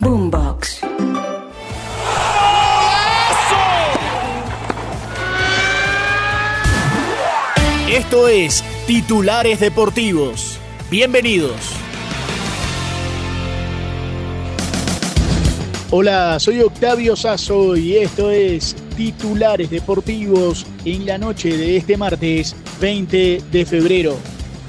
Boombox. Esto es Titulares Deportivos. Bienvenidos. Hola, soy Octavio Sazo y esto es Titulares Deportivos en la noche de este martes 20 de febrero.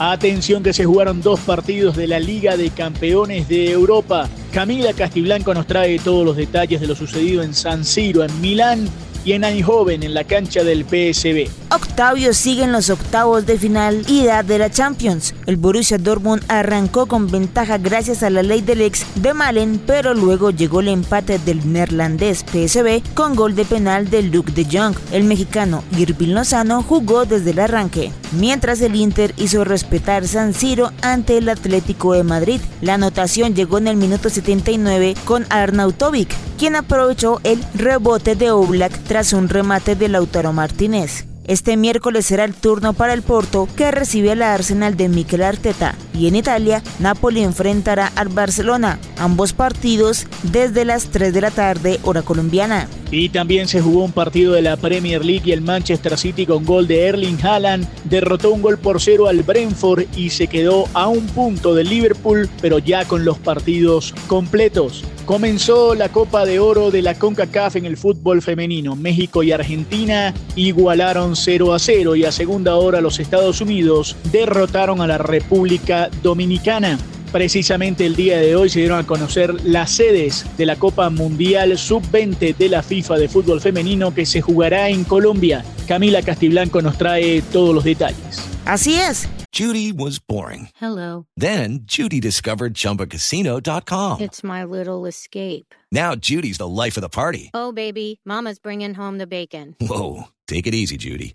Atención que se jugaron dos partidos de la Liga de Campeones de Europa. Camila Castiblanco nos trae todos los detalles de lo sucedido en San Siro, en Milán y en Eindhoven, en la cancha del PSB. Octavio sigue en los octavos de final ida de la Champions. El Borussia Dortmund arrancó con ventaja gracias a la ley del ex de Malen, pero luego llegó el empate del neerlandés PSB con gol de penal de Luke de Jong. El mexicano Irving Lozano jugó desde el arranque, mientras el Inter hizo respetar San Siro ante el Atlético de Madrid. La anotación llegó en el minuto 79 con Arnautovic, quien aprovechó el rebote de Oblak tras un remate de Lautaro Martínez. Este miércoles será el turno para el Porto, que recibe al Arsenal de Mikel Arteta. Y en Italia, Napoli enfrentará al Barcelona, ambos partidos desde las 3 de la tarde, hora colombiana. Y también se jugó un partido de la Premier League y el Manchester City con gol de Erling Haaland derrotó un gol por cero al Brentford y se quedó a un punto del Liverpool, pero ya con los partidos completos. Comenzó la Copa de Oro de la CONCACAF en el fútbol femenino. México y Argentina igualaron 0 a 0 y a segunda hora los Estados Unidos derrotaron a la República Dominicana. Precisamente el día de hoy se dieron a conocer las sedes de la Copa Mundial Sub-20 de la FIFA de fútbol femenino que se jugará en Colombia. Camila Castiblanco nos trae todos los detalles. Así es. Judy was boring. Hello. Then Judy discovered ChumbaCasino.com. It's my little escape. Now Judy's the life of the party. Oh, baby, Mama's bringing home the bacon. Whoa, take it easy, Judy.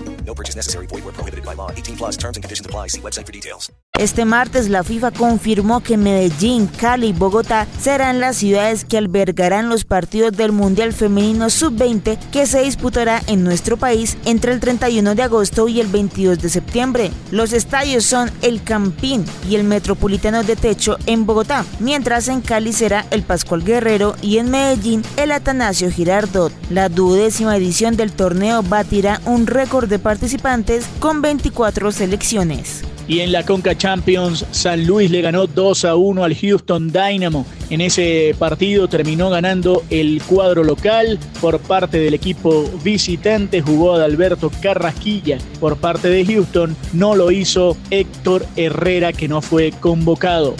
No purchase necessary. Void where prohibited by law. 18 plus terms and conditions apply. See website for details. Este martes la FIFA confirmó que Medellín, Cali y Bogotá serán las ciudades que albergarán los partidos del Mundial Femenino Sub-20 que se disputará en nuestro país entre el 31 de agosto y el 22 de septiembre. Los estadios son el Campín y el Metropolitano de Techo en Bogotá, mientras en Cali será el Pascual Guerrero y en Medellín el Atanasio Girardot. La duodécima edición del torneo batirá un récord de con 24 selecciones. Y en la Conca Champions, San Luis le ganó 2 a 1 al Houston Dynamo. En ese partido terminó ganando el cuadro local por parte del equipo visitante. Jugó Adalberto Carrasquilla por parte de Houston. No lo hizo Héctor Herrera, que no fue convocado.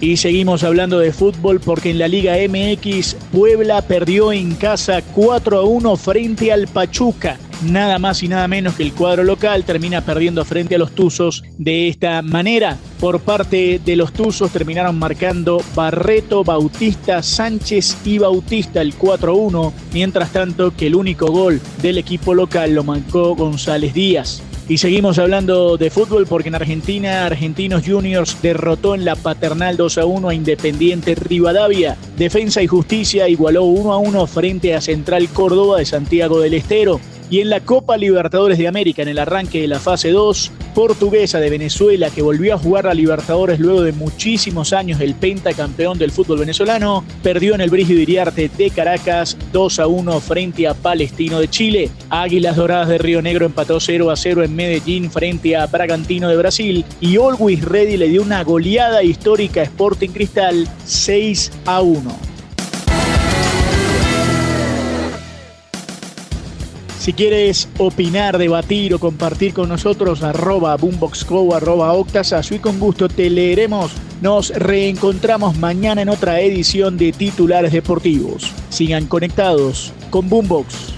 Y seguimos hablando de fútbol porque en la Liga MX Puebla perdió en casa 4 a 1 frente al Pachuca. Nada más y nada menos que el cuadro local termina perdiendo frente a los Tuzos de esta manera. Por parte de los Tuzos terminaron marcando Barreto, Bautista, Sánchez y Bautista el 4-1, mientras tanto que el único gol del equipo local lo marcó González Díaz. Y seguimos hablando de fútbol porque en Argentina, Argentinos Juniors derrotó en la paternal 2 a 1 a Independiente Rivadavia. Defensa y Justicia igualó 1 a 1 frente a Central Córdoba de Santiago del Estero. Y en la Copa Libertadores de América, en el arranque de la fase 2, Portuguesa de Venezuela, que volvió a jugar a Libertadores luego de muchísimos años, el pentacampeón del fútbol venezolano, perdió en el Brígido Iriarte de Caracas 2 a 1 frente a Palestino de Chile. Águilas Doradas de Río Negro empató 0 a 0 en Medellín frente a Bragantino de Brasil. Y Always Ready le dio una goleada histórica a Sporting Cristal 6 a 1. Si quieres opinar, debatir o compartir con nosotros, arroba boomboxco, arroba octasazo y con gusto te leeremos Nos reencontramos mañana en otra edición de Titulares Deportivos. Sigan conectados con Boombox.